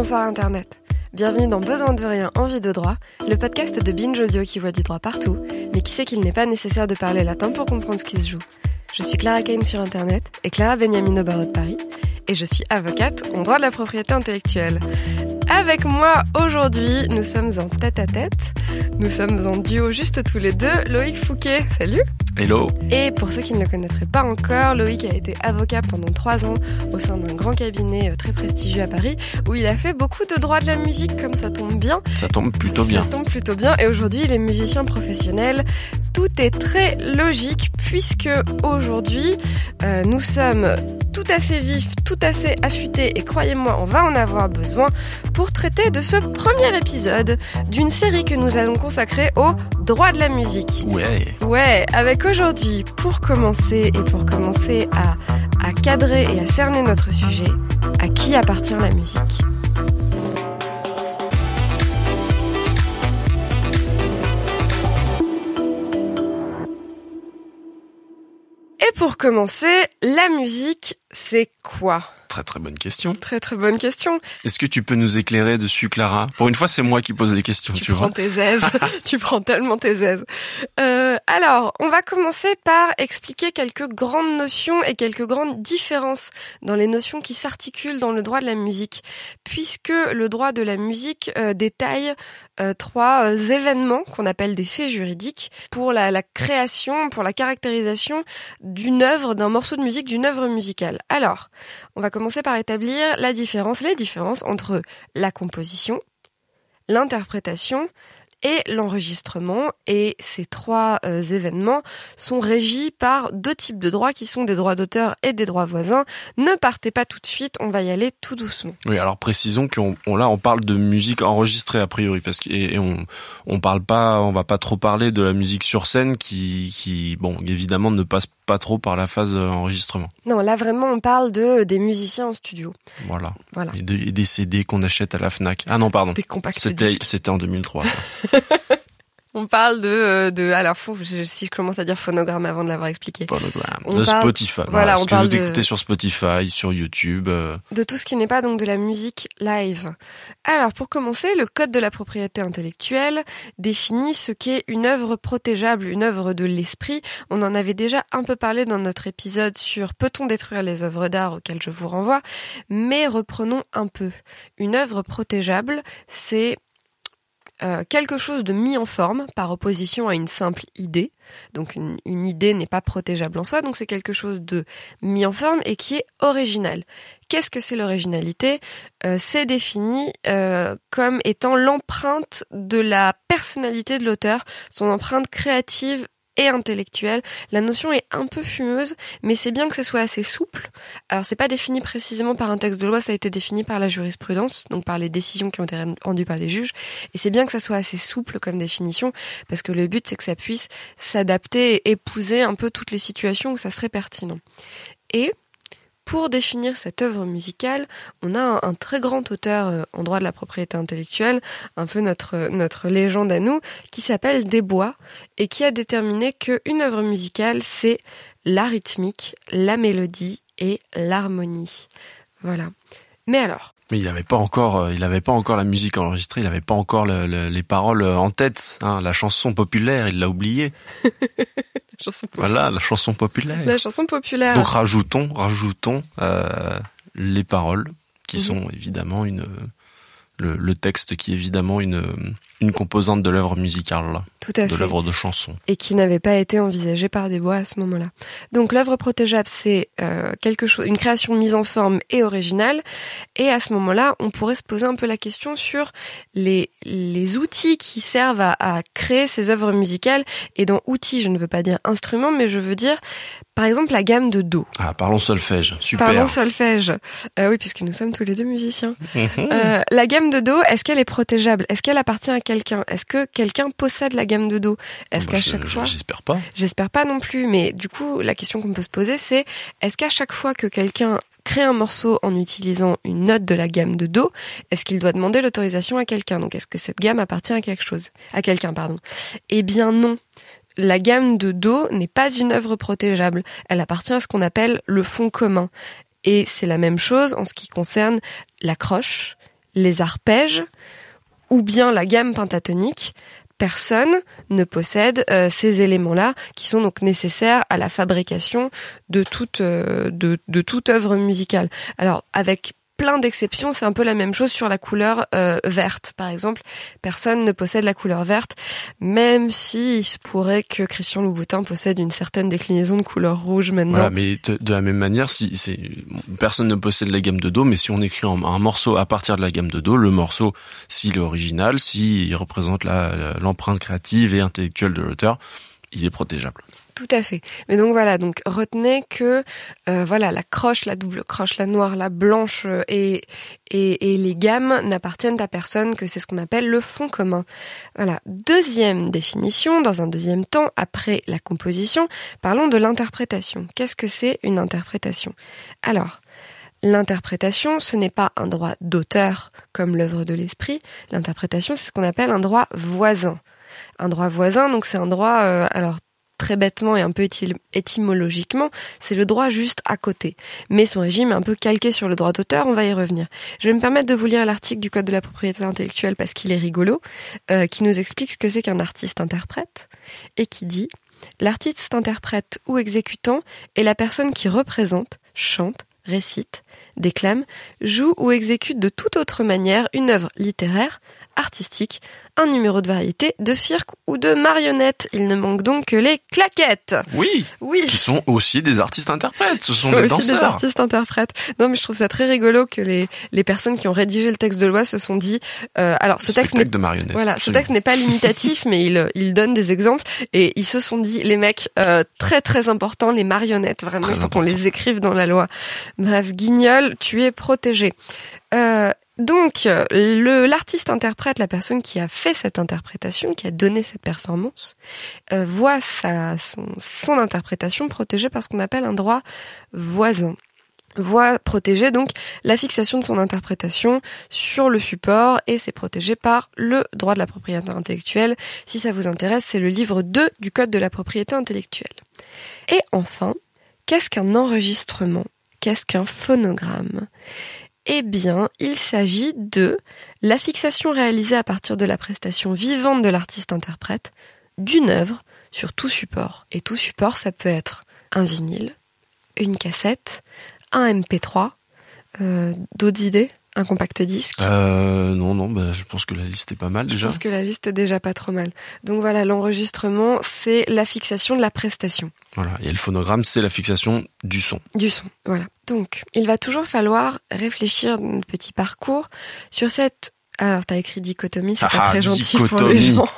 Bonsoir Internet. Bienvenue dans Besoin de rien, envie de droit, le podcast de Binge Audio qui voit du droit partout, mais qui sait qu'il n'est pas nécessaire de parler latin pour comprendre ce qui se joue. Je suis Clara Kane sur Internet et Clara Beniamino Barreau de Paris, et je suis avocate en droit de la propriété intellectuelle. Avec moi aujourd'hui, nous sommes en tête à tête. Nous sommes en duo juste tous les deux. Loïc Fouquet, salut. Hello. Et pour ceux qui ne le connaîtraient pas encore, Loïc a été avocat pendant trois ans au sein d'un grand cabinet euh, très prestigieux à Paris où il a fait beaucoup de droit de la musique, comme ça tombe bien. Ça tombe plutôt bien. Ça tombe plutôt bien. Et aujourd'hui, il est musicien professionnel. Tout est très logique puisque aujourd'hui, euh, nous sommes tout à fait vifs, tout à fait affûtés et croyez-moi, on va en avoir besoin pour traiter de ce premier épisode d'une série que nous allons consacrer au droit de la musique. Ouais. Ouais, avec aujourd'hui, pour commencer et pour commencer à, à cadrer et à cerner notre sujet, à qui appartient la musique? Et pour commencer, la musique, c'est quoi? Très très bonne question. Très très bonne question. Est-ce que tu peux nous éclairer dessus, Clara? Pour une fois, c'est moi qui pose les questions, tu, tu prends vois. tes aises. tu prends tellement tes aises. Euh, alors, on va commencer par expliquer quelques grandes notions et quelques grandes différences dans les notions qui s'articulent dans le droit de la musique, puisque le droit de la musique euh, détaille euh, trois événements qu'on appelle des faits juridiques pour la, la création, pour la caractérisation d'une œuvre, d'un morceau de musique, d'une œuvre musicale. Alors, on va commencer par établir la différence, les différences entre la composition, l'interprétation et l'enregistrement. Et ces trois euh, événements sont régis par deux types de droits qui sont des droits d'auteur et des droits voisins. Ne partez pas tout de suite, on va y aller tout doucement. Oui, alors précisons qu'on on, là on parle de musique enregistrée a priori parce que et, on parle pas, on va pas trop parler de la musique sur scène qui qui bon évidemment ne passe pas trop par la phase euh, enregistrement. Non, là vraiment on parle de des musiciens en studio. Voilà. Voilà. Et, de- et des CD qu'on achète à la Fnac. Ah non, pardon. Des compacts c'était en 2003. On parle de euh, de alors faut, je- si je commence à dire phonogramme avant de l'avoir expliqué. Phonogram. On de parle- Spotify. voilà, on ce que vous de- écoutez sur Spotify, sur YouTube. euh, de tout ce qui n'est pas donc de la musique live. Alors pour commencer, le code de la propriété intellectuelle définit ce qu'est une œuvre protégeable, une œuvre de l'esprit. On en avait déjà un peu parlé dans notre épisode sur peut-on détruire les œuvres d'art auquel je vous renvoie, mais reprenons un peu. Une œuvre protégeable, c'est euh, quelque chose de mis en forme par opposition à une simple idée. Donc une, une idée n'est pas protégeable en soi, donc c'est quelque chose de mis en forme et qui est original. Qu'est-ce que c'est l'originalité? Euh, C'est défini euh, comme étant l'empreinte de la personnalité de l'auteur, son empreinte créative et intellectuelle. La notion est un peu fumeuse, mais c'est bien que ce soit assez souple. Alors c'est pas défini précisément par un texte de loi, ça a été défini par la jurisprudence, donc par les décisions qui ont été rendues par les juges. Et c'est bien que ça soit assez souple comme définition, parce que le but c'est que ça puisse s'adapter et épouser un peu toutes les situations où ça serait pertinent. Et pour définir cette œuvre musicale, on a un, un très grand auteur euh, en droit de la propriété intellectuelle, un peu notre notre légende à nous, qui s'appelle Desbois et qui a déterminé qu'une œuvre musicale c'est la rythmique, la mélodie et l'harmonie. Voilà. Mais alors, Mais il n'avait pas encore, euh, il avait pas encore la musique enregistrée, il n'avait pas encore le- le- les paroles euh, en tête. Hein, la chanson populaire, il l'a oublié. Voilà, la chanson populaire. la chanson populaire. Donc rajoutons, rajoutons euh, les paroles qui Mhm. sont évidemment une le, le texte qui est évidemment une une composante de l'œuvre musicale, là, tout à de fait. l'œuvre de chanson. et qui n'avait pas été envisagé par Desbois à ce moment-là. Donc l'œuvre protégeable, c'est euh, quelque chose, une création mise en forme et originale. Et à ce moment-là, on pourrait se poser un peu la question sur les les outils qui servent à, à créer ces œuvres musicales. Et dans outils, je ne veux pas dire instruments, mais je veux dire, par exemple, la gamme de do. Ah, parlons solfège, super. Parlons solfège. Euh, oui, puisque nous sommes tous les deux musiciens. Mhm. Euh, la gamme de do, est-ce qu'elle est protégeable? Est-ce qu'elle appartient à quelqu'un? Est-ce que quelqu'un possède la gamme de do Est-ce Bah, qu'à chaque fois J'espère pas. J'espère pas non plus, mais du coup, la question qu'on peut se poser, c'est est-ce qu'à chaque fois que quelqu'un crée un morceau en utilisant une note de la gamme de Do, est-ce qu'il doit demander l'autorisation à quelqu'un? Donc, est-ce que cette gamme appartient à quelque chose, à quelqu'un, pardon Eh bien, non. La gamme de Do n'est pas une œuvre protégeable. Elle appartient à ce qu'on appelle le fond commun. Et c'est la même chose en ce qui concerne la croche, les arpèges ou bien la gamme pentatonique, personne ne possède euh, ces éléments-là qui sont donc nécessaires à la fabrication de toute euh, de, de toute œuvre musicale. Alors avec plein d'exceptions. C'est un peu la même chose sur la couleur euh, verte, par exemple. Personne ne possède la couleur verte, même si il se pourrait que Christian Louboutin possède une certaine déclinaison de couleur rouge maintenant. Voilà, mais de, la même manière, si personne ne possède la gamme de do, mais si on écrit un, un morceau à partir de la gamme de do, le morceau, s'il est original, s'il représente l'empreinte créative et intellectuelle de l'auteur, il est protégeable. Tout à fait. Mais donc voilà, donc retenez que euh, voilà la croche, la double croche, la noire, la blanche euh, et, les gammes n'appartiennent à personne, que c'est ce qu'on appelle le fond commun. Voilà. Deuxième définition, dans un deuxième temps, après la composition, parlons de l'interprétation. Qu'est-ce que c'est une interprétation? Alors, L'interprétation, ce n'est pas un droit d'auteur comme l'œuvre de l'esprit. L'interprétation, c'est ce qu'on appelle un droit voisin. Un droit voisin, donc c'est un droit, euh, très bêtement et un peu étymologiquement, c'est le droit juste à côté. Mais son régime est un peu calqué sur le droit d'auteur, on va y revenir. Je vais me permettre de vous lire l'article du Code de la propriété intellectuelle parce qu'il est rigolo, euh, qui nous explique ce que c'est qu'un artiste interprète, et qui dit L'artiste interprète ou exécutant est la personne qui représente, chante, récite, déclame, joue ou exécute de toute autre manière une œuvre littéraire, artistique, un numéro de variété, de cirque ou de marionnette. Il ne manque donc que les claquettes. Oui. Oui. Qui sont aussi des artistes interprètes. Ce sont, des aussi des artistes interprètes. Non, mais je trouve ça très rigolo que les, les personnes qui ont rédigé le texte de loi se sont dit, euh, alors ce texte n'est de marionnette. Voilà, ce texte n'est pas limitatif, mais il, il donne des exemples et ils se sont dit, les mecs, euh, très très important, les marionnettes, vraiment, il faut qu'on les écrive dans la loi. Bref, Guignol, tu es protégé. Euh, donc, le l'artiste interprète, la personne qui a fait cette interprétation, qui a donné cette performance, euh, voit son interprétation protégée par ce qu'on appelle un droit voisin voit protégée donc la fixation de son interprétation sur le support et c'est protégé par le droit de la propriété intellectuelle. Si ça vous intéresse, c'est le livre 2 du Code de la propriété intellectuelle. Et enfin, qu'est-ce qu'un enregistrement? Qu'est-ce qu'un phonogramme? Eh bien, il s'agit de la fixation réalisée à partir de la prestation vivante de l'artiste-interprète d'une œuvre sur tout support. Et tout support, ça peut être un vinyle, une cassette, un MP3, euh, d'autres idées? Un compact disque euh, Non, non, bah, je pense que la liste est pas mal déjà. Je pense que la liste est déjà pas trop mal. Donc voilà, l'enregistrement, c'est la fixation de la prestation. Voilà, et le phonogramme, c'est la fixation du son. Du son, voilà. Donc, il va toujours falloir réfléchir dans notre petit parcours sur cette... Alors, t'as écrit dichotomie, c'est pas ah, très gentil pour les gens.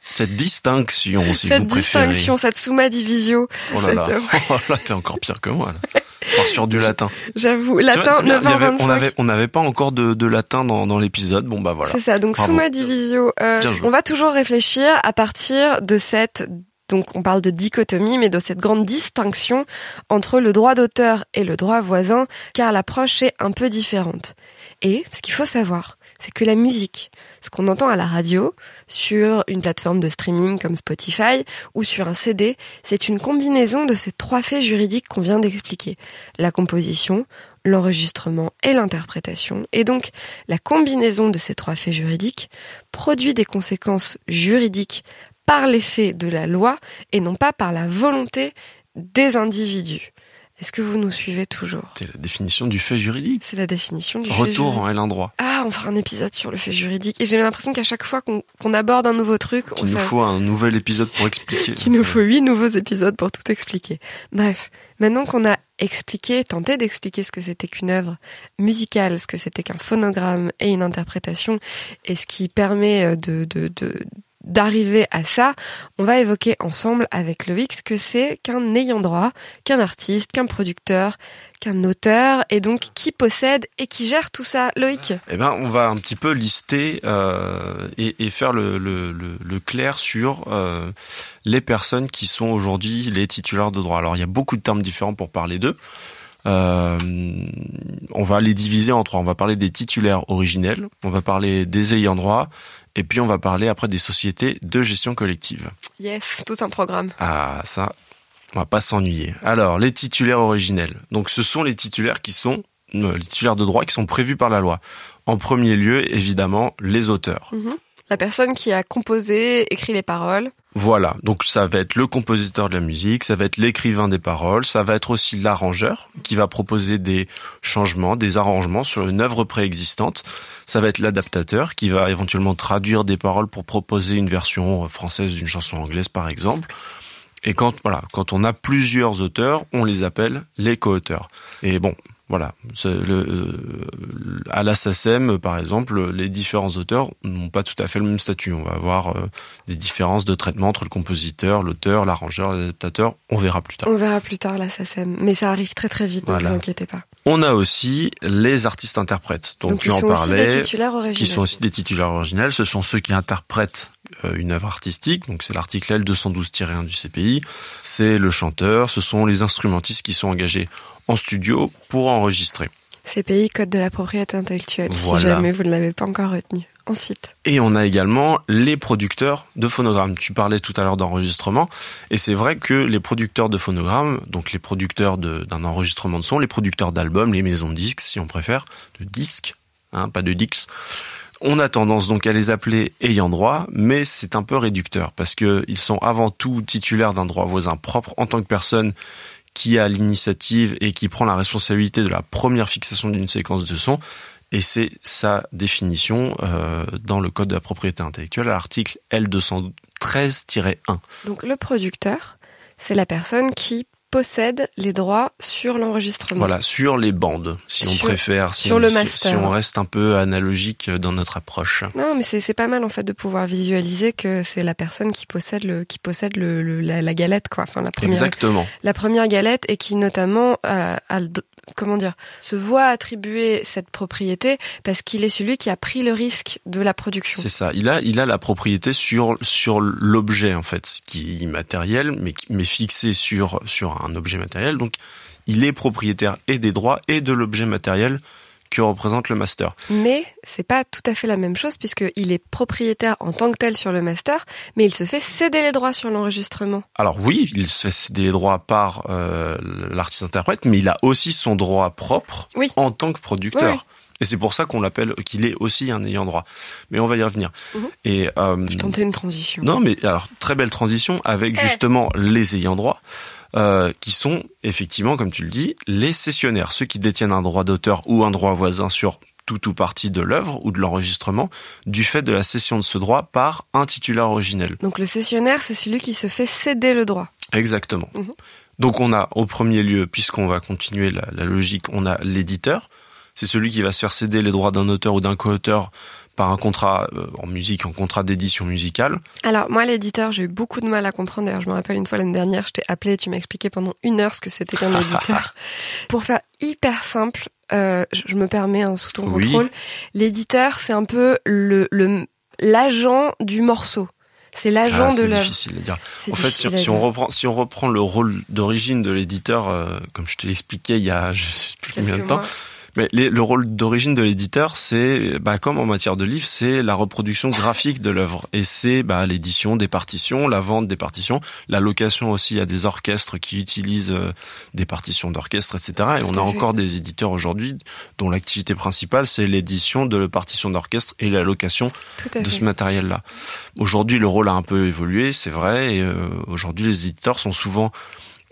cette distinction, si cette vous préférez. Cette distinction, cette summa divisio. Oh là là, oh là, t'es encore pire que moi. Là sur du latin. J'avoue, latin 9 On avait, on n'avait pas encore de, de latin dans, dans l'épisode. Bon bah voilà. C'est ça. Donc Bravo. Summa Divisio. Euh, on va toujours réfléchir à partir de cette donc on parle de dichotomie, mais de cette grande distinction entre le droit d'auteur et le droit voisin, car l'approche est un peu différente. Et ce qu'il faut savoir, c'est que la musique, ce qu'on entend à la radio, sur une plateforme de streaming comme Spotify ou sur un CD, c'est une combinaison de ces trois faits juridiques qu'on vient d'expliquer. La composition, l'enregistrement et l'interprétation. Et donc, la combinaison de ces trois faits juridiques produit des conséquences juridiques par l'effet de la loi et non pas par la volonté des individus. Est-ce que vous nous suivez toujours? C'est la définition du fait juridique. C'est la définition du Retour fait juridique. en L1 droit. Ah, on fera un épisode sur le fait juridique. Et j'ai l'impression qu'à chaque fois qu'on aborde un nouveau truc... Il nous faut un nouvel épisode pour expliquer. Qu'il nous faut huit nouveaux épisodes pour tout expliquer. Bref, maintenant qu'on a expliqué, tenté d'expliquer ce que c'était qu'une œuvre musicale, ce que c'était qu'un phonogramme et une interprétation, et ce qui permet euh, de, de, de d'arriver à ça, on va évoquer ensemble avec Loïc ce que c'est qu'un ayant droit, qu'un artiste, qu'un producteur, qu'un auteur, et donc qui possède et qui gère tout ça. Loïc Eh ben, on va un petit peu lister euh, et, faire le clair sur euh, les personnes qui sont aujourd'hui les titulaires de droit. Alors, il y a beaucoup de termes différents pour parler d'eux. Euh, on va les diviser en trois. On va parler des titulaires originels, on va parler des ayants droit, et puis on va parler après des sociétés de gestion collective. Yes, tout un programme. Ah, ça, on va pas s'ennuyer. Alors, les titulaires originels. Donc, ce sont les titulaires qui sont les titulaires de droits qui sont prévus par la loi. En premier lieu, évidemment, les auteurs. Mhm. La personne qui a composé, écrit les paroles. Voilà, donc ça va être le compositeur de la musique, ça va être l'écrivain des paroles, ça va être aussi l'arrangeur qui va proposer des changements, des arrangements sur une œuvre préexistante, ça va être l'adaptateur qui va éventuellement traduire des paroles pour proposer une version française d'une chanson anglaise par exemple. Et quand voilà, quand on a plusieurs auteurs, on les appelle les co-auteurs. Et bon, voilà, le, euh, à la SACEM, par exemple, les différents auteurs n'ont pas tout à fait le même statut. On va avoir euh, des différences de traitement entre le compositeur, l'auteur, l'arrangeur, l'adaptateur. On verra plus tard. On verra plus tard la SACEM, mais ça arrive très très vite, ne vous inquiétez pas. On a aussi les artistes interprètes. Donc, tu en parlais, qui sont aussi des titulaires originels. Ce sont ceux qui interprètent euh, une œuvre artistique. Donc c'est l'article L212-1 du CPI. C'est le chanteur. Ce sont les instrumentistes qui sont engagés en studio pour enregistrer. CPI, Code de la propriété intellectuelle, si jamais vous ne l'avez pas encore retenu. Ensuite. Et on a également les producteurs de phonogrammes. Tu parlais tout à l'heure d'enregistrement, et c'est vrai que les producteurs de phonogrammes, donc les producteurs d'un enregistrement de son, les producteurs d'albums, les maisons de disques, si on préfère, de disques, hein, pas de dix, on a tendance donc à les appeler ayant droit, mais c'est un peu réducteur parce que ils sont avant tout titulaires d'un droit voisin propre en tant que personne qui a l'initiative et qui prend la responsabilité de la première fixation d'une séquence de son. Et c'est sa définition euh, dans le Code de la propriété intellectuelle à l'article L213-1. Donc le producteur, c'est la personne qui possède les droits sur l'enregistrement. Voilà, sur les bandes, si on préfère, si sur on, le master. Si, on reste un peu analogique dans notre approche. Non, mais c'est pas mal en fait de pouvoir visualiser que c'est la personne qui possède le qui possède le, la, galette quoi, enfin la première. Exactement. La première galette et qui notamment a, a, comment dire, se voit attribuer cette propriété parce qu'il est celui qui a pris le risque de la production. C'est ça. Il a, il a la propriété sur sur l'objet en fait, qui est immatériel, mais mais fixé sur sur un objet matériel. Donc, il est propriétaire et des droits et de l'objet matériel que représente le master. Mais c'est pas tout à fait la même chose puisqu'il est propriétaire en tant que tel sur le master, mais il se fait céder les droits sur l'enregistrement. Alors oui, il se fait céder les droits par euh, l'artiste interprète, mais il a aussi son droit propre en tant que producteur. Et c'est pour ça qu'on l'appelle, qu'il est aussi un ayant droit. Mais on va y revenir. Mhm. Et euh, je tentais une transition. Non, mais alors très belle transition avec eh. justement les ayants droit. Euh, qui sont effectivement, comme tu le dis, les cessionnaires, ceux qui détiennent un droit d'auteur ou un droit voisin sur tout ou partie de l'œuvre ou de l'enregistrement du fait de la cession de ce droit par un titulaire originel. Donc le cessionnaire, c'est celui qui se fait céder le droit. Exactement. Mhm. Donc on a au premier lieu, puisqu'on va continuer la, la logique, on a l'éditeur. C'est celui qui va se faire céder les droits d'un auteur ou d'un co-auteur par un contrat euh, en musique, en contrat d'édition musicale Alors moi, l'éditeur, j'ai eu beaucoup de mal à comprendre. D'ailleurs, je me rappelle une fois l'année dernière, je t'ai appelé, tu m'as expliqué pendant une heure ce que c'était qu'un éditeur. Pour faire hyper simple, euh, je me permets un sous ton contrôle. L'éditeur, c'est un peu le l'agent du morceau. C'est l'agent ah, de l'œuvre. C'est difficile à dire. En fait, si, on reprend, si on reprend le rôle d'origine de l'éditeur, euh, comme je te l'expliquais il y a je sais plus combien de temps, mais le rôle d'origine de l'éditeur, c'est, bah, comme en matière de livre, c'est la reproduction graphique de l'œuvre. Et c'est bah, l'édition des partitions, la vente des partitions, la location aussi à des orchestres qui utilisent euh, des partitions d'orchestre, etc. Et on a encore des éditeurs aujourd'hui dont l'activité principale, c'est l'édition de partitions d'orchestre et la location de ce matériel-là. Aujourd'hui, le rôle a un peu évolué, c'est vrai. Et euh, aujourd'hui, les éditeurs sont souvent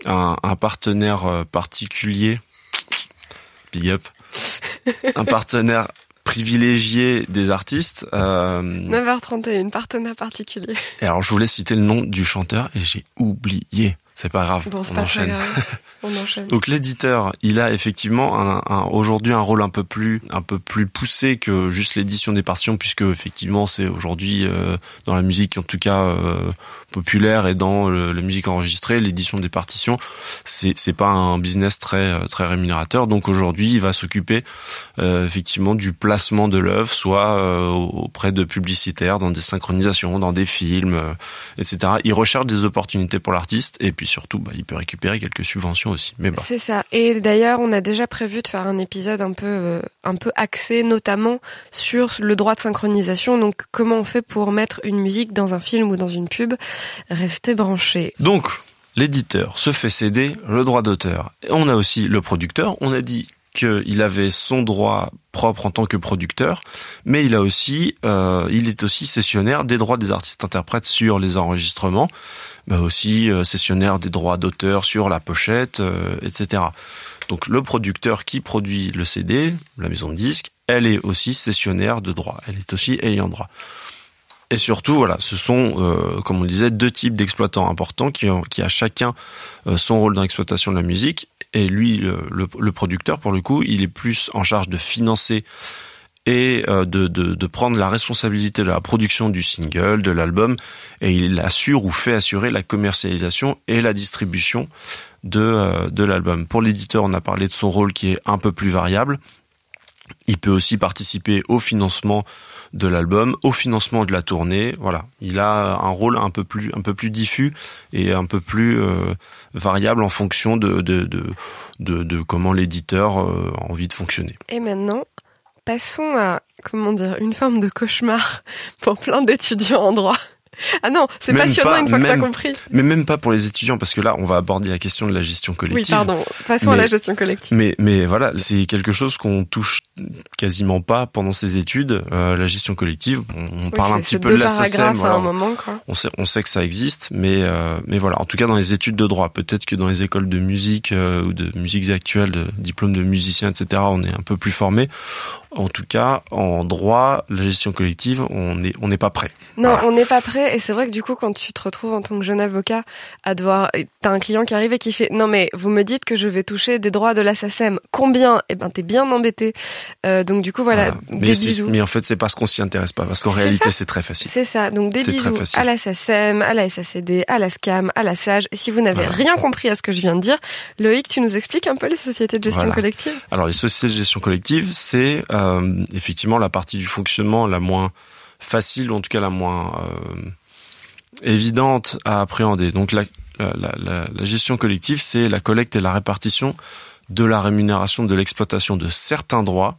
un, un partenaire euh, particulier big up un partenaire privilégié des artistes. Euh... 9h31, partenaire particulier. Et alors je voulais citer le nom du chanteur et j'ai oublié. C'est pas grave. Bon, on, enchaîne. on enchaîne. Donc l'éditeur, il a effectivement un, un, aujourd'hui un rôle un peu plus un peu plus poussé que juste l'édition des partitions, puisque effectivement c'est aujourd'hui euh, dans la musique en tout cas euh, populaire et dans la musique enregistrée, l'édition des partitions, c'est c'est pas un business très euh, très rémunérateur. Donc aujourd'hui, il va s'occuper effectivement du placement de l'œuvre, soit auprès de publicitaires, dans des synchronisations, dans des films, etc. Il recherche des opportunités pour l'artiste et puis surtout, bah, il peut récupérer quelques subventions aussi. Mais C'est ça. Et d'ailleurs, on a déjà prévu de faire un épisode un peu, euh, un peu axé, notamment sur le droit de synchronisation. Donc, comment on fait pour mettre une musique dans un film ou dans une pub? Restez branchés. Donc, l'éditeur se fait céder le droit d'auteur. On a aussi le producteur. On a dit qu'il avait son droit propre en tant que producteur, mais il a aussi, euh, il est aussi cessionnaire des droits des artistes interprètes sur les enregistrements, mais aussi euh, cessionnaire des droits d'auteur sur la pochette, euh, etc. Donc le producteur qui produit le CD, la maison de disque, elle est aussi cessionnaire de droits, elle est aussi ayant droit. Et surtout, voilà, ce sont, euh, comme on disait, deux types d'exploitants importants qui, ont, qui a chacun euh, son rôle dans l'exploitation de la musique. Et lui, le, le, producteur, pour le coup, il est plus en charge de financer et euh, de, de, de, prendre la responsabilité de la production du single, de l'album, et il assure ou fait assurer la commercialisation et la distribution de, de l'album. Pour l'éditeur, on a parlé de son rôle qui est un peu plus variable. Il peut aussi participer au financement de l'album au financement de la tournée. Voilà, il a un rôle un peu plus un peu plus diffus et un peu plus euh, variable en fonction de de, de, de, comment l'éditeur euh, a envie de fonctionner. Et maintenant, passons à comment dire une forme de cauchemar pour plein d'étudiants en droit. Ah non, c'est passionnant une fois que t'as compris. Mais même pas pour les étudiants, parce que là, on va aborder la question de la gestion collective. Oui, pardon. Passons à la gestion collective. Mais, mais voilà, c'est quelque chose qu'on touche quasiment pas pendant ces études. Euh, la gestion collective, on, parle un petit peu de la SSM. Voilà. On sait, on sait que ça existe, mais, euh, mais voilà. En tout cas, dans les études de droit, peut-être que dans les écoles de musique euh, ou de musiques actuelles, de diplôme de musicien, etc., on est un peu plus formé. En tout cas, en droit, la gestion collective, on n'est on n'est pas prêt. Non, on n'est pas prêt. Et c'est vrai que du coup, quand tu te retrouves en tant que jeune avocat à devoir, t'as un client qui arrive et qui fait, non mais vous me dites que je vais toucher des droits de la SACEM. Combien? Eh ben, t'es bien embêté. Euh, donc du coup, voilà. Mais, bisous. mais en fait, c'est parce qu'on s'y intéresse pas, parce qu'en réalité, c'est très facile. C'est ça. Donc des bisous à la SACEM, à la SACD, à la SCAM, à la SAGE. Et si vous n'avez rien compris à ce que je viens de dire, Loïc, tu nous expliques un peu les sociétés de gestion collective? Alors les sociétés de gestion collective, c'est euh, effectivement la partie du fonctionnement la moins facile, en tout cas la moins euh, évidente à appréhender. Donc la gestion collective, c'est la collecte et la répartition de la rémunération de l'exploitation de certains droits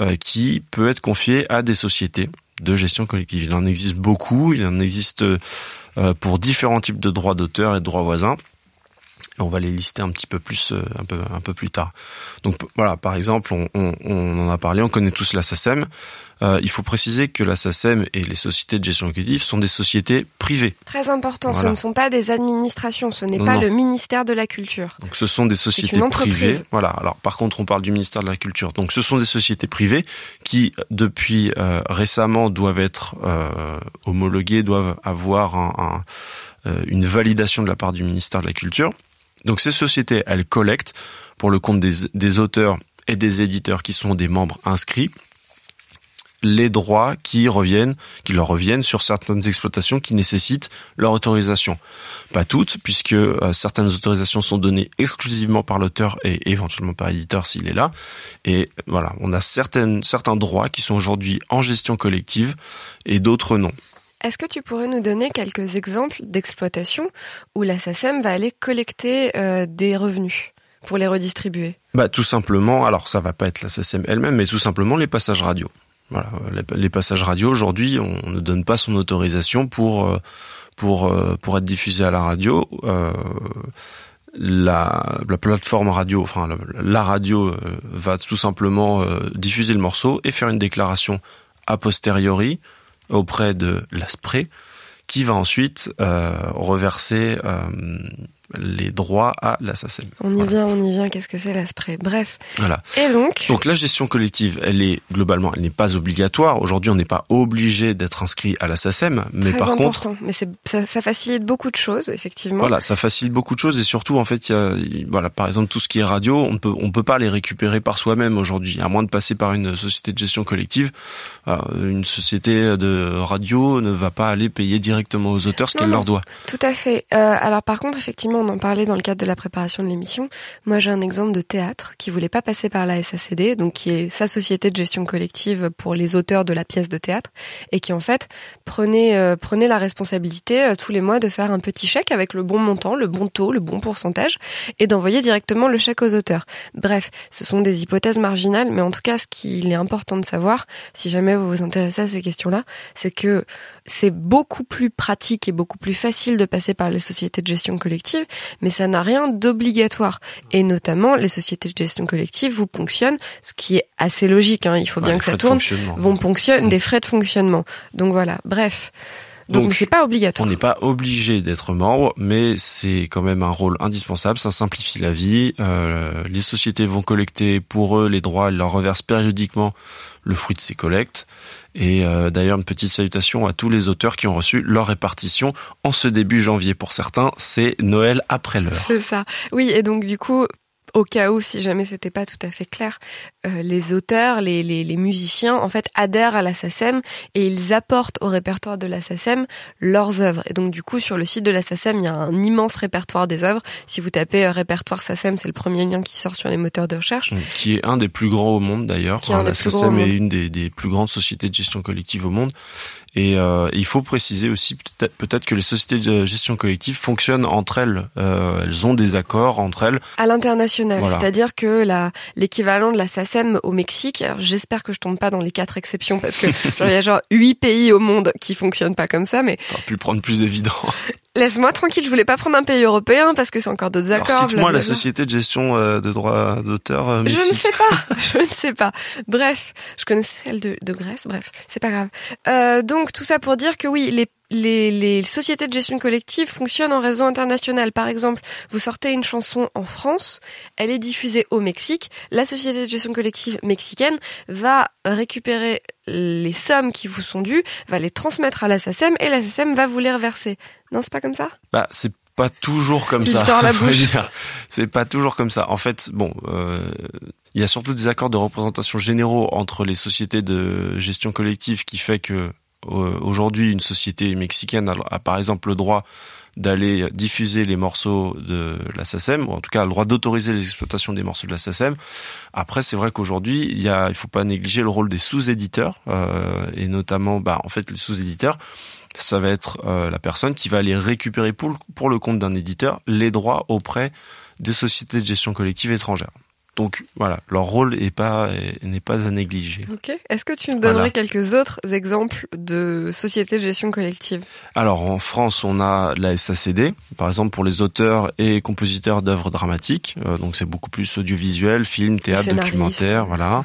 euh, qui peut être confié à des sociétés de gestion collective. Il en existe beaucoup, il en existe euh, pour différents types de droits d'auteur et de droits voisins on va les lister un petit peu plus euh, un peu un peu plus tard. Donc voilà, par exemple, on, on, on en a parlé, on connaît tous la SACEM. Euh, il faut préciser que la SACEM et les sociétés de gestion collective sont des sociétés privées. Très important, ce ne sont pas des administrations, ce n'est pas le ministère de la Culture. Donc ce sont des sociétés privées. Voilà. Alors par contre, on parle du ministère de la Culture. Donc ce sont des sociétés privées qui depuis euh, récemment doivent être euh, homologuées, doivent avoir un, un, une validation de la part du ministère de la Culture. Donc ces sociétés, elles collectent pour le compte des, auteurs et des éditeurs qui sont des membres inscrits les droits qui reviennent, qui leur reviennent sur certaines exploitations qui nécessitent leur autorisation. Pas toutes, puisque euh, certaines autorisations sont données exclusivement par l'auteur et éventuellement par l'éditeur s'il est là. Et voilà, on a certains droits qui sont aujourd'hui en gestion collective et d'autres non. Est-ce que tu pourrais nous donner quelques exemples d'exploitation où la SACEM va aller collecter euh, des revenus pour les redistribuer? Bah tout simplement, alors ça va pas être la SACEM elle-même, mais tout simplement les passages radio. Les, passages radio aujourd'hui, on ne donne pas son autorisation pour euh, euh, être diffusé à la radio. la, la, plateforme radio, enfin la radio va tout simplement diffuser le morceau et faire une déclaration a posteriori auprès de l'ASPRE, qui va ensuite euh, reverser euh, les droits à l'assassin. On y vient, on y vient. Qu'est-ce que c'est l'ASPRE Bref. Voilà. Et donc? Donc la gestion collective, elle est globalement, elle n'est pas obligatoire. Aujourd'hui, on n'est pas obligé d'être inscrit à la SACEM, mais Très par important. contre, mais ça, ça facilite beaucoup de choses, effectivement. Voilà, ça facilite beaucoup de choses et surtout, en fait, il y a, voilà, par exemple, tout ce qui est radio, on peut, on peut pas les récupérer par soi-même aujourd'hui, à moins de passer par une société de gestion collective. une société de radio ne va pas aller payer directement aux auteurs ce qu'elle leur doit. Tout à fait. Euh, alors par contre, effectivement, on en parlait dans le cadre de la préparation de l'émission. Moi, j'ai un exemple de théâtre qui voulait pas passer par la SACD, donc qui est sa société de gestion collective pour les auteurs de la pièce de théâtre, et qui en fait prenait euh, prenait la responsabilité euh, tous les mois de faire un petit chèque avec le bon montant, le bon taux, le bon pourcentage, et d'envoyer directement le chèque aux auteurs. Bref, ce sont des hypothèses marginales, mais en tout cas, ce qu'il est important de savoir, si jamais vous vous intéressez à ces questions-là, c'est que c'est beaucoup plus pratique et beaucoup plus facile de passer par les sociétés de gestion collective mais ça n'a rien d'obligatoire. Et notamment, les sociétés de gestion collective vous ponctionnent, ce qui est assez logique, hein, il faut bien que ça tourne, vont ponctionner des frais de fonctionnement. Donc voilà, bref. Donc c'est pas obligatoire. On n'est pas obligé d'être membre, mais c'est quand même un rôle indispensable. Ça simplifie la vie. Euh, les sociétés vont collecter pour eux les droits, ils leur reversent périodiquement le fruit de ces collectes. Et euh, d'ailleurs, une petite salutation à tous les auteurs qui ont reçu leur répartition en ce début janvier. Pour certains, c'est Noël après l'heure. C'est ça. Oui, et donc du coup, au cas où, si jamais c'était pas tout à fait clair, euh, les auteurs, les, les, les, musiciens, en fait, adhèrent à la SACEM et ils apportent au répertoire de la SACEM leurs œuvres. Et donc, du coup, sur le site de la SACEM, il y a un immense répertoire des œuvres. Si vous tapez euh, répertoire SACEM, c'est le premier lien qui sort sur les moteurs de recherche. Qui est un des plus grands au monde, d'ailleurs. la SACEM est une des, des, plus grandes sociétés de gestion collective au monde. Et euh, il faut préciser aussi peut-être que les sociétés de gestion collective fonctionnent entre elles. Euh, elles ont des accords entre elles. À l'international, c'est-à-dire que l'équivalent de la SACEM au Mexique. J'espère que je tombe pas dans les quatre exceptions parce que il y a genre huit pays au monde qui fonctionnent pas comme ça. Mais t'aurais pu prendre plus évident. Laisse-moi tranquille, je voulais pas prendre un pays européen parce que c'est encore d'autres accords. Cite-moi la société de gestion euh, de droits d'auteur. Euh, je ne sais pas, je ne sais pas. Bref, je connais celle de, de Grèce. Bref, c'est pas grave. Euh, donc tout ça pour dire que oui, les les, les, sociétés de gestion collective fonctionnent en réseau international. Par exemple, vous sortez une chanson en France, elle est diffusée au Mexique. La société de gestion collective mexicaine va récupérer les sommes qui vous sont dues, va les transmettre à la SACEM et la SACEM va vous les reverser. Non, c'est pas comme ça? Bah, c'est pas toujours comme ça. C'est pas toujours comme ça. En fait, bon, euh, il y a surtout des accords de représentation généraux entre les sociétés de gestion collective qui fait que aujourd'hui une société mexicaine a, par exemple le droit d'aller diffuser les morceaux de la SACEM, ou en tout cas le droit d'autoriser l'exploitation des morceaux de la SACEM. Après, c'est vrai qu'aujourd'hui, il y a, il faut pas négliger le rôle des sous-éditeurs, euh, et notamment, bah, en fait, les sous-éditeurs, ça va être euh, la personne qui va aller récupérer pour le compte d'un éditeur les droits auprès des sociétés de gestion collective étrangères. Donc voilà, leur rôle n'est pas n'est pas à négliger. Ok. Est-ce que tu nous donnerais quelques autres exemples de sociétés de gestion collective? Alors en France, on a la SACD, par exemple pour les auteurs et compositeurs d'œuvres dramatiques. Euh, donc c'est beaucoup plus audiovisuel, film, théâtre, documentaire, voilà.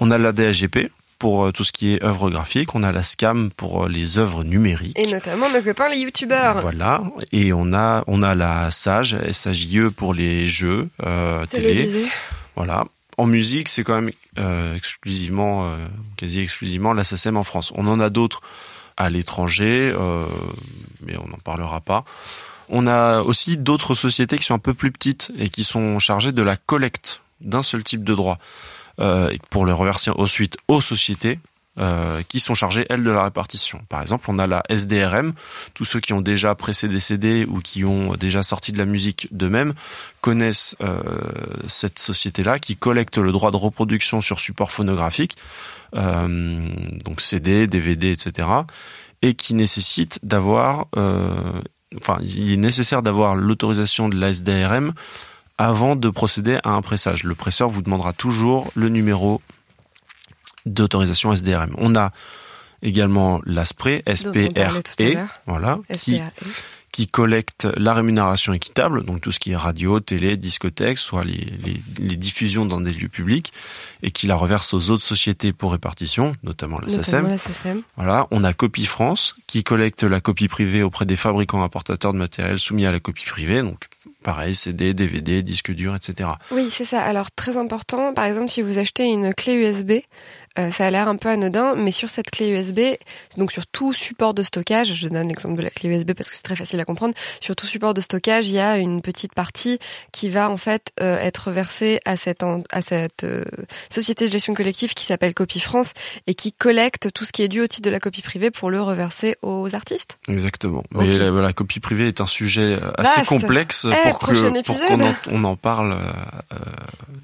On a la DAGP, pour euh, tout ce qui est œuvres graphiques, on a la SCAM pour euh, les œuvres numériques. Et notamment nos copains les youtubeurs. Voilà, et on a on a la SAGE, SAJE pour les jeux euh, télé. Voilà. En musique, c'est quand même euh, exclusivement, euh, quasi exclusivement la SACEM en France. On en a d'autres à l'étranger, mais on n'en parlera pas. On a aussi d'autres sociétés qui sont un peu plus petites et qui sont chargées de la collecte d'un seul type de droit. Euh, pour le reverser ensuite aux sociétés euh, qui sont chargées, elles, de la répartition. Par exemple, on a la SDRM. Tous ceux qui ont déjà précédé CD ou qui ont déjà sorti de la musique d'eux-mêmes connaissent euh, cette société-là qui collecte le droit de reproduction sur support phonographique, euh, donc CD, DVD, etc., et qui nécessite d'avoir, euh, enfin, il est nécessaire d'avoir l'autorisation de la SDRM avant de procéder à un pressage. Le presseur vous demandera toujours le numéro d'autorisation SDRM. On a également l'ASPRE, SPRE, voilà, qui, qui collecte la rémunération équitable, donc tout ce qui est radio, télé, discothèque, soit les, les, diffusions dans des lieux publics, et qui la reverse aux autres sociétés pour répartition, notamment la. Voilà, on a Copie France, qui collecte la copie privée auprès des fabricants importateurs de matériel soumis à la copie privée, donc pareil, CD, DVD, disque dur, etc. Oui, c'est ça. Alors très important, par exemple, si vous achetez une clé USB, euh, ça a l'air un peu anodin, mais sur cette clé USB, donc sur tout support de stockage, je donne l'exemple de la clé USB parce que c'est très facile à comprendre, sur tout support de stockage, il y a une petite partie qui va en fait euh, être versée à cette à cette euh, société de gestion collective qui s'appelle Copie France et qui collecte tout ce qui est dû au titre de la copie privée pour le reverser aux artistes. Exactement. Mais la, copie privée est un sujet assez complexe eh, pour que pour qu'on en, on en parle.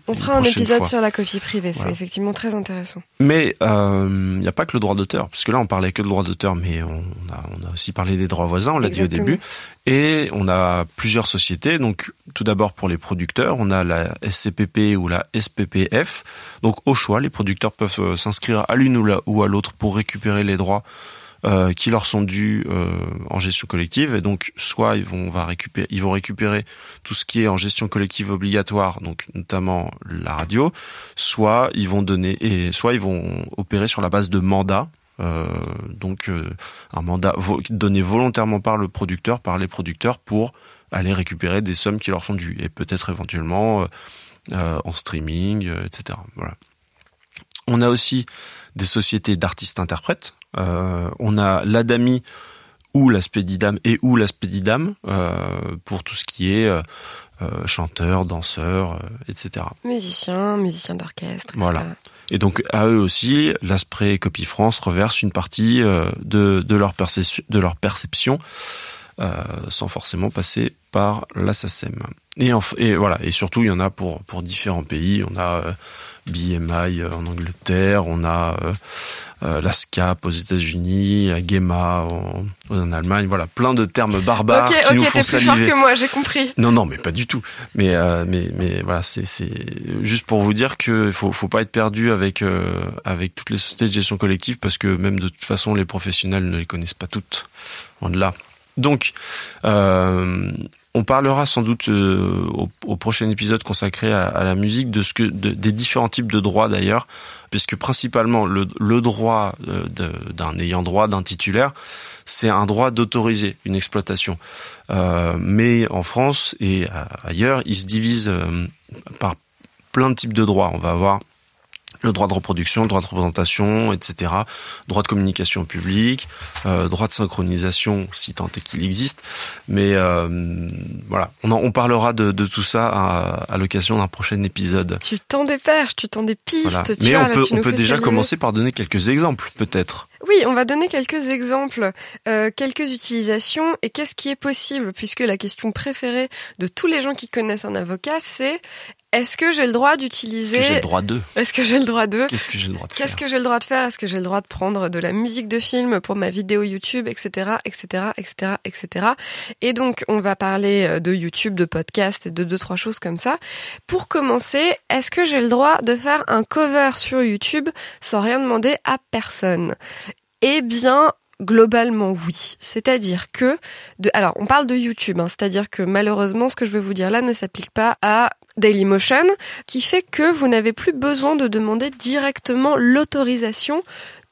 on fera un épisode sur la copie privée, c'est effectivement très intéressant. Mais il euh, n'y a pas que le droit d'auteur, puisque là on parlait que de droit d'auteur, mais on a, on a aussi parlé des droits voisins, on l'a dit au début. Et on a plusieurs sociétés. Donc tout d'abord pour les producteurs, on a la SCPP ou la SPPF. Donc au choix, les producteurs peuvent euh, s'inscrire à l'une ou à l'autre pour récupérer les droits euh, qui leur sont dus euh, en gestion collective et donc soit ils vont va récupérer ils vont récupérer tout ce qui est en gestion collective obligatoire donc notamment la radio soit ils vont donner et soit ils vont opérer sur la base de mandats euh, donc un mandat donné volontairement par le producteur par les producteurs pour aller récupérer des sommes qui leur sont dues et peut-être éventuellement en streaming etc voilà on a aussi des sociétés d'artistes-interprètes. Euh, on a l'Adami ou la Spédidam et ou la Spédidam euh, pour tout ce qui est euh, euh chanteur, danseur, etc. Musicien, musicien d'orchestre. Voilà. Et donc à eux aussi, l'Asprey Copy France reverse une partie de, de, leur perception, de leur perception sans forcément passer par la Et, et voilà. Et surtout, il y en a pour pour différents pays. On a BMI en Angleterre, on a euh, euh, la SCAP aux États-Unis, la GEMA en, en, Allemagne, voilà, plein de termes barbares qui nous font saliver. plus fort que moi, j'ai compris. Non, non, mais pas du tout. Mais euh, mais mais voilà, c'est c'est juste pour vous dire que faut faut pas être perdu avec avec toutes les sociétés de gestion collective parce que même de toute façon les professionnels ne les connaissent pas toutes. En de là. Donc, euh, on parlera sans doute euh, au, prochain épisode consacré à, la musique des différents types de droits d'ailleurs, puisque principalement le, droit euh, d'un ayant droit d'un titulaire, c'est un droit d'autoriser une exploitation. Mais en France et ailleurs, il se divise par plein de types de droits. On va avoir le droit de reproduction, le droit de représentation, etc., droit de communication publique, euh, droit de synchronisation, si tant est qu'il existe. Mais euh, voilà, on, on parlera de, de, tout ça à, à l'occasion d'un prochain épisode. Tu tends des perches, tu tends des pistes. Mais on peut, on peut déjà commencer par donner quelques exemples, peut-être. Oui, on va donner quelques exemples, euh, quelques utilisations et qu'est-ce qui est possible, puisque la question préférée de tous les gens qui connaissent un avocat, c'est est-ce que j'ai le droit d'utiliser Est-ce que j'ai le droit de? Est-ce que j'ai le droit de? Qu'est-ce que j'ai le droit de Qu'est-ce que j'ai le droit de faire? Est-ce que j'ai le droit de prendre de la musique de film pour ma vidéo YouTube, etc., etc., etc., etc. Et donc, on va parler euh, de YouTube, de podcast et de deux trois choses comme ça. Pour commencer, est-ce que j'ai le droit de faire un cover sur YouTube sans rien demander à personne? Eh bien, Globalement, oui. C'est-à-dire que, alors, on parle de YouTube, hein, c'est-à-dire que malheureusement, ce que je vais vous dire là ne s'applique pas à Dailymotion, qui fait que vous n'avez plus besoin de demander directement l'autorisation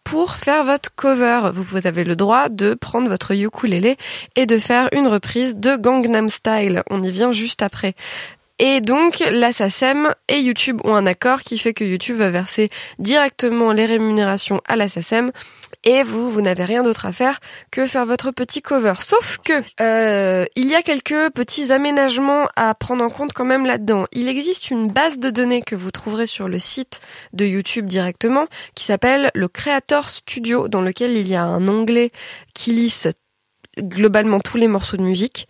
pour faire votre cover. Vous avez le droit de prendre votre ukulélé et de faire une reprise de Gangnam Style. On y vient juste après. Et donc, la SACEM et YouTube ont un accord qui fait que YouTube va verser directement les rémunérations à la SACEM et vous, vous n'avez rien d'autre à faire que faire votre petit cover. Sauf que euh, il y a quelques petits aménagements à prendre en compte quand même là-dedans. Il existe une base de données que vous trouverez sur le site de YouTube directement qui s'appelle le Creator Studio dans lequel il y a un onglet qui lisse globalement tous les morceaux de musique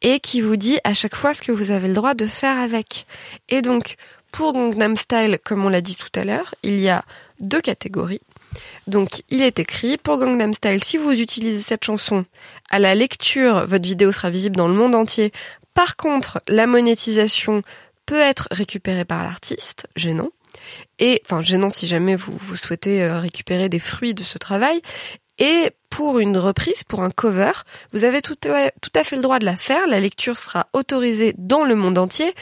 et qui vous dit à chaque fois ce que vous avez le droit de faire avec. Et donc, pour Gangnam Style, comme on l'a dit tout à l'heure, il y a deux catégories. Donc, il est écrit pour Gangnam Style, si vous utilisez cette chanson à la lecture, votre vidéo sera visible dans le monde entier. Par contre, la monétisation peut être récupérée par l'artiste, gênant. Et, enfin, gênant si jamais vous, souhaitez euh, récupérer des fruits de ce travail. Et pour une reprise, pour un cover, vous avez tout à fait le droit de la faire. La lecture sera autorisée dans le monde entier.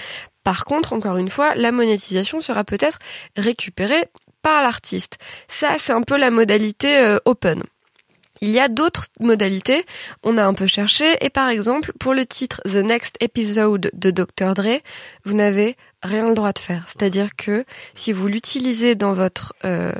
Par contre, encore une fois, la monétisation sera peut-être récupérée par l'artiste. Ça, c'est un peu la modalité euh, open. Il y a d'autres modalités, on a un peu cherché, et par exemple, pour le titre The Next Episode de Dr. Dre, vous n'avez rien le droit de faire. C'est-à-dire que si vous l'utilisez dans votre euh,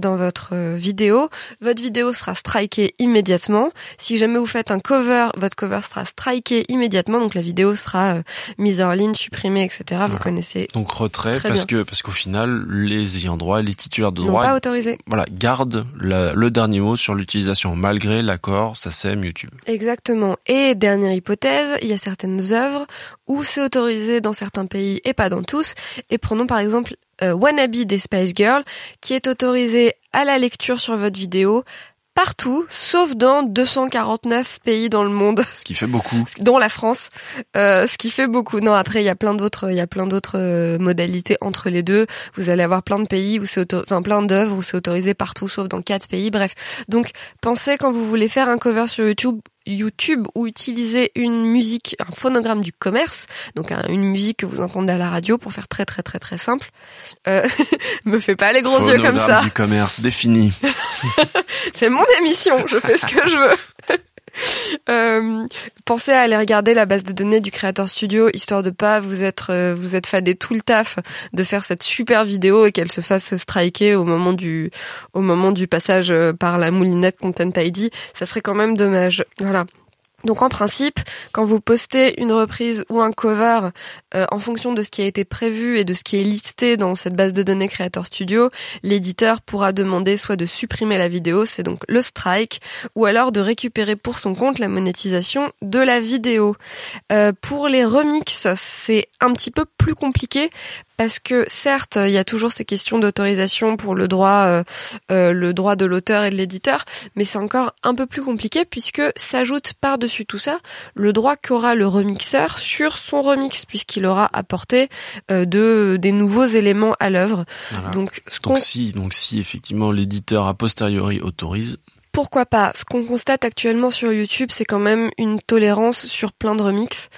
dans votre euh, vidéo, votre vidéo sera strikée immédiatement. Si jamais vous faites un cover, votre cover sera striké immédiatement, donc la vidéo sera euh, mise en ligne, supprimée, etc. Vous connaissez. Donc retrait parce que parce qu'au final, les ayants droit, les titulaires de droit, pas autorisé. Voilà, gardent le dernier mot sur l'utilisation malgré l'accord SACEM YouTube. Exactement. Et dernière hypothèse, il y a certaines œuvres où c'est autorisé dans certains pays et pas dans tous. Et prenons par exemple euh, Wannabe des Spice Girls, qui est autorisé à la lecture sur votre vidéo, partout, sauf dans 249 pays dans le monde. Ce qui fait beaucoup. Dont la France, euh, ce qui fait beaucoup. Non, après il y a plein d'autres, il y a plein d'autres euh, modalités entre les deux. Vous allez avoir plein de pays où c'est enfin plein d'œuvres où c'est autorisé partout, sauf dans quatre pays. Bref, donc pensez quand vous voulez faire un cover sur YouTube YouTube ou utiliser une musique, un phonogramme du commerce, donc une musique que vous entendez à la radio pour faire très très très très simple. Euh, me fais pas les gros yeux comme ça. du commerce défini. C'est mon émission, je fais ce que je veux. Euh, pensez à aller regarder la base de données du Creator Studio, histoire de pas vous être euh, vous être fadé tout le taf de faire cette super vidéo et qu'elle se fasse striker au moment du au moment du passage euh, par la moulinette Content ID. Ça serait quand même dommage. Voilà. Donc en principe, quand vous postez une reprise ou un cover euh, en fonction de ce qui a été prévu et de ce qui est listé dans cette base de données Creator Studio, l'éditeur pourra demander soit de supprimer la vidéo, c'est donc le strike, ou alors de récupérer pour son compte la monétisation de la vidéo. Euh, pour les remixes, c'est un petit peu plus compliqué parce que certes, il y a toujours ces questions d'autorisation pour le droit, euh, euh, le droit de l'auteur et de l'éditeur, mais c'est encore un peu plus compliqué puisque s'ajoute par-dessus tout ça le droit qu'aura le remixeur sur son remix puisqu'il aura apporté euh, de des nouveaux éléments à l'œuvre. Donc, donc si donc si effectivement l'éditeur a posteriori autorise, pourquoi pas Ce qu'on constate actuellement sur YouTube, c'est quand même une tolérance sur plein de remixes.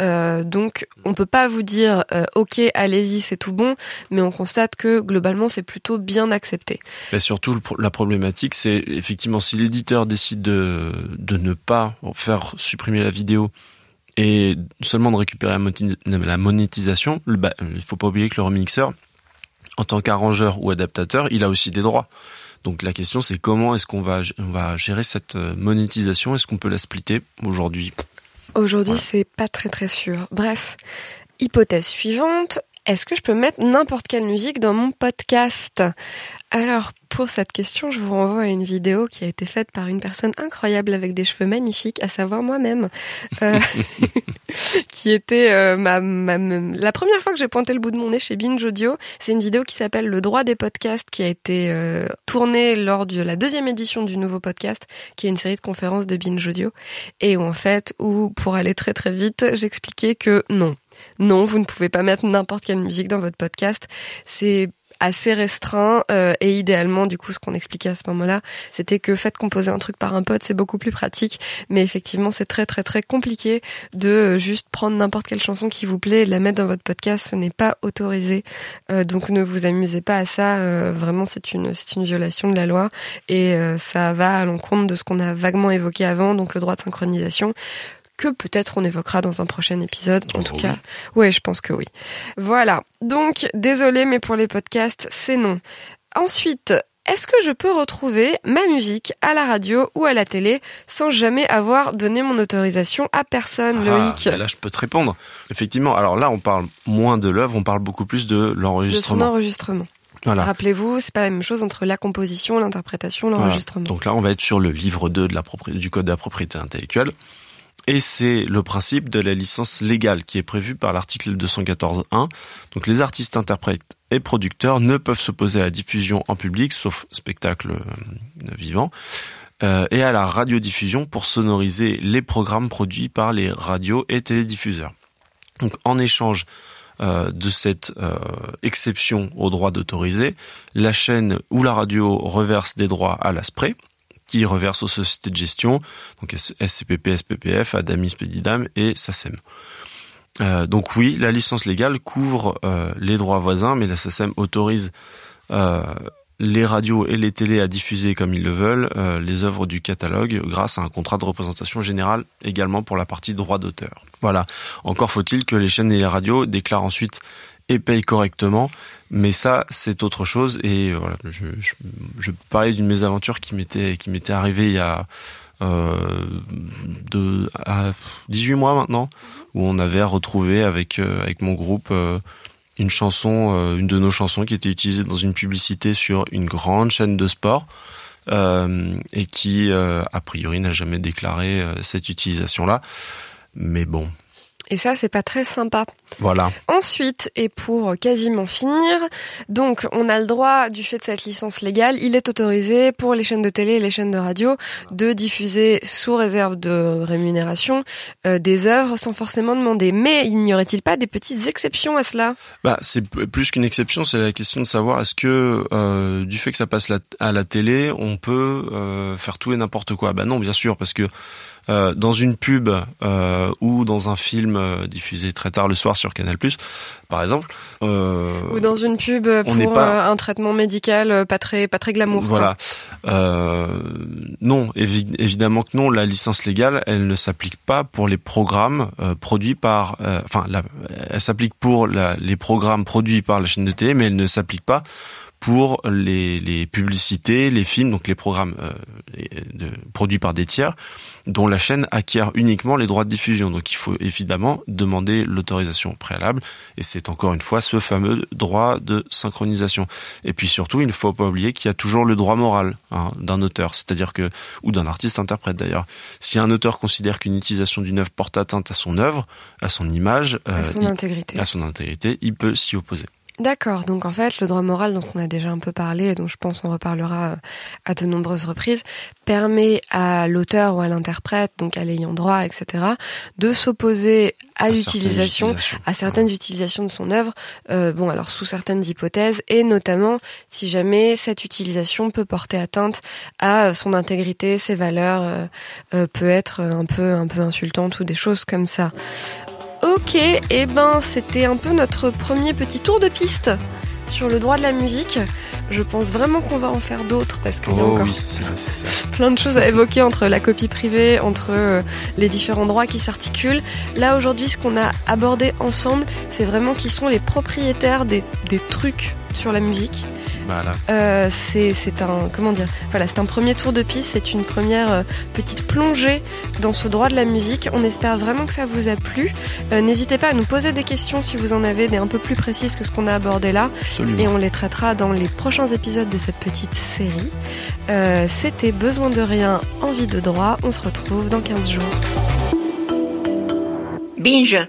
Euh, donc, on peut pas vous dire euh, OK, allez-y, c'est tout bon, mais on constate que globalement, c'est plutôt bien accepté. Mais surtout, la problématique, c'est effectivement si l'éditeur décide de, de ne pas faire supprimer la vidéo et seulement de récupérer la monétisation, bah, il faut pas oublier que le remixeur, en tant qu'arrangeur ou adaptateur, il a aussi des droits. Donc la question c'est comment est-ce qu'on va on va gérer cette euh, monétisation? Est-ce qu'on peut la splitter aujourd'hui? Aujourd'hui, c'est pas très très sûr. Bref, hypothèse suivante, est-ce que je peux mettre n'importe quelle musique dans mon podcast? Alors, pour cette question, je vous renvoie à une vidéo qui a été faite par une personne incroyable avec des cheveux magnifiques, à savoir moi-même, euh, qui était euh, ma, la première fois que j'ai pointé le bout de mon nez chez Binge Audio. C'est une vidéo qui s'appelle Le droit des podcasts, qui a été euh, tournée lors de la deuxième édition du nouveau podcast, qui est une série de conférences de Binge Audio, et où en fait, pour aller très très vite, j'expliquais que non, non, vous ne pouvez pas mettre n'importe quelle musique dans votre podcast. C'est assez restreint euh, et idéalement du coup ce qu'on expliquait à ce moment-là c'était que faites composer un truc par un pote c'est beaucoup plus pratique. Mais effectivement c'est très très très compliqué de euh, juste prendre n'importe quelle chanson qui vous plaît et de la mettre dans votre podcast. Ce n'est pas autorisé. Euh, donc ne vous amusez pas à ça. Vraiment c'est une c'est une violation de la loi. Et ça va à l'encontre de ce qu'on a vaguement évoqué avant donc le droit de synchronisation que peut-être on évoquera dans un prochain épisode. En oh, tout cas, ouais, je pense que oui. Voilà. Donc, désolé, mais pour les podcasts, c'est non. Ensuite, est-ce que je peux retrouver ma musique à la radio ou à la télé sans jamais avoir donné mon autorisation à personne, ah, Loïc Là, je peux te répondre. Effectivement, alors là, on parle moins de l'œuvre, on parle beaucoup plus de l'enregistrement. De son enregistrement. Voilà. Rappelez-vous, c'est pas la même chose entre la composition, l'interprétation, l'enregistrement. Donc là, on va être sur le livre 2 de la du code de la propriété intellectuelle. Et c'est le principe de la licence légale qui est prévu par l'article 214.1. Donc les artistes, interprètes et producteurs ne peuvent s'opposer à la diffusion en public, sauf spectacle euh, vivant, euh, et à la radiodiffusion pour sonoriser les programmes produits par les radios et télédiffuseurs. Donc en échange euh, de cette exception au droit d'autoriser, la chaîne ou la radio reverse des droits à l'ASPRE, qui reverse aux sociétés de gestion, donc SCPP, SPPF, Adamis, Pedidam et SACEM. Euh, donc oui, la licence légale couvre euh, les droits voisins, mais la SACEM autorise euh, les radios et les télés à diffuser comme ils le veulent les œuvres du catalogue grâce à un contrat de représentation générale également pour la partie droit d'auteur. Voilà. Encore faut-il que les chaînes et les radios déclarent ensuite et payent correctement mais ça, c'est autre chose. Et voilà, je, je, je parlais d'une mésaventure qui m'était qui m'était arrivée il y a euh, de à 18 mois maintenant, où on avait retrouvé avec euh, avec mon groupe euh, une chanson, euh, une de nos chansons qui était utilisée dans une publicité sur une grande chaîne de sport. et qui a priori n'a jamais déclaré cette utilisation là mais bon Et ça, c'est pas très sympa. Voilà. Ensuite, et pour quasiment finir, donc on a le droit, du fait de cette licence légale, il est autorisé pour les chaînes de télé et les chaînes de radio de diffuser sous réserve de rémunération euh, des œuvres sans forcément demander. Mais il n'y aurait-il pas des petites exceptions à cela? Bah, c'est plus qu'une exception, c'est la question de savoir est-ce que euh, du fait que ça passe à la télé, on peut euh, faire tout et n'importe quoi? Bah non, bien sûr, parce que euh, dans une pub euh, ou dans un film euh, diffusé très tard le soir sur Canal+, par exemple. ou dans une pub pour pas... un traitement médical pas très pas très glamour. Voilà. non, évidemment que non. La licence légale, elle ne s'applique pas pour les programmes produits par. Enfin, elle s'applique pour les programmes produits par la chaîne de télé, mais elle ne s'applique pas pour les, les, publicités, les films, donc les programmes euh, de, produits par des tiers, dont la chaîne acquiert uniquement les droits de diffusion. Donc il faut évidemment demander l'autorisation préalable, et c'est encore une fois ce fameux droit de synchronisation. Et puis surtout, il ne faut pas oublier qu'il y a toujours le droit moral hein, d'un auteur, c'est-à-dire que ou d'un artiste interprète d'ailleurs. Si un auteur considère qu'une utilisation d'une œuvre porte atteinte à son œuvre, à son image, à son intégrité, à son intégrité, il peut s'y opposer. D'accord, donc en fait le droit moral dont on a déjà un peu parlé et dont je pense on reparlera euh, à de nombreuses reprises permet à l'auteur ou à l'interprète, donc à l'ayant droit, etc., de s'opposer à, l'utilisation, à certaines utilisations de son œuvre, euh, bon alors sous certaines hypothèses, et notamment si jamais cette utilisation peut porter atteinte à son intégrité, ses valeurs, euh, peut être un peu un peu insultante ou des choses comme ça. Ok, et eh ben c'était un peu notre premier petit tour de piste sur le droit de la musique. Je pense vraiment qu'on va en faire d'autres parce qu'il y a oh encore plein de choses à évoquer entre la copie privée, entre euh, les différents droits qui s'articulent. Là aujourd'hui, ce qu'on a abordé ensemble, c'est vraiment qui sont les propriétaires des, des trucs sur la musique euh, c'est un comment dire Voilà, c'est un premier tour de piste, c'est une première euh, petite plongée dans ce droit de la musique. On espère vraiment que ça vous a plu. Euh, n'hésitez pas à nous poser des questions si vous en avez des un peu plus précises que ce qu'on a abordé là, et on les traitera dans les prochains épisodes de cette petite série. C'était besoin de rien, envie de droit. On se retrouve dans 15 jours. Binge.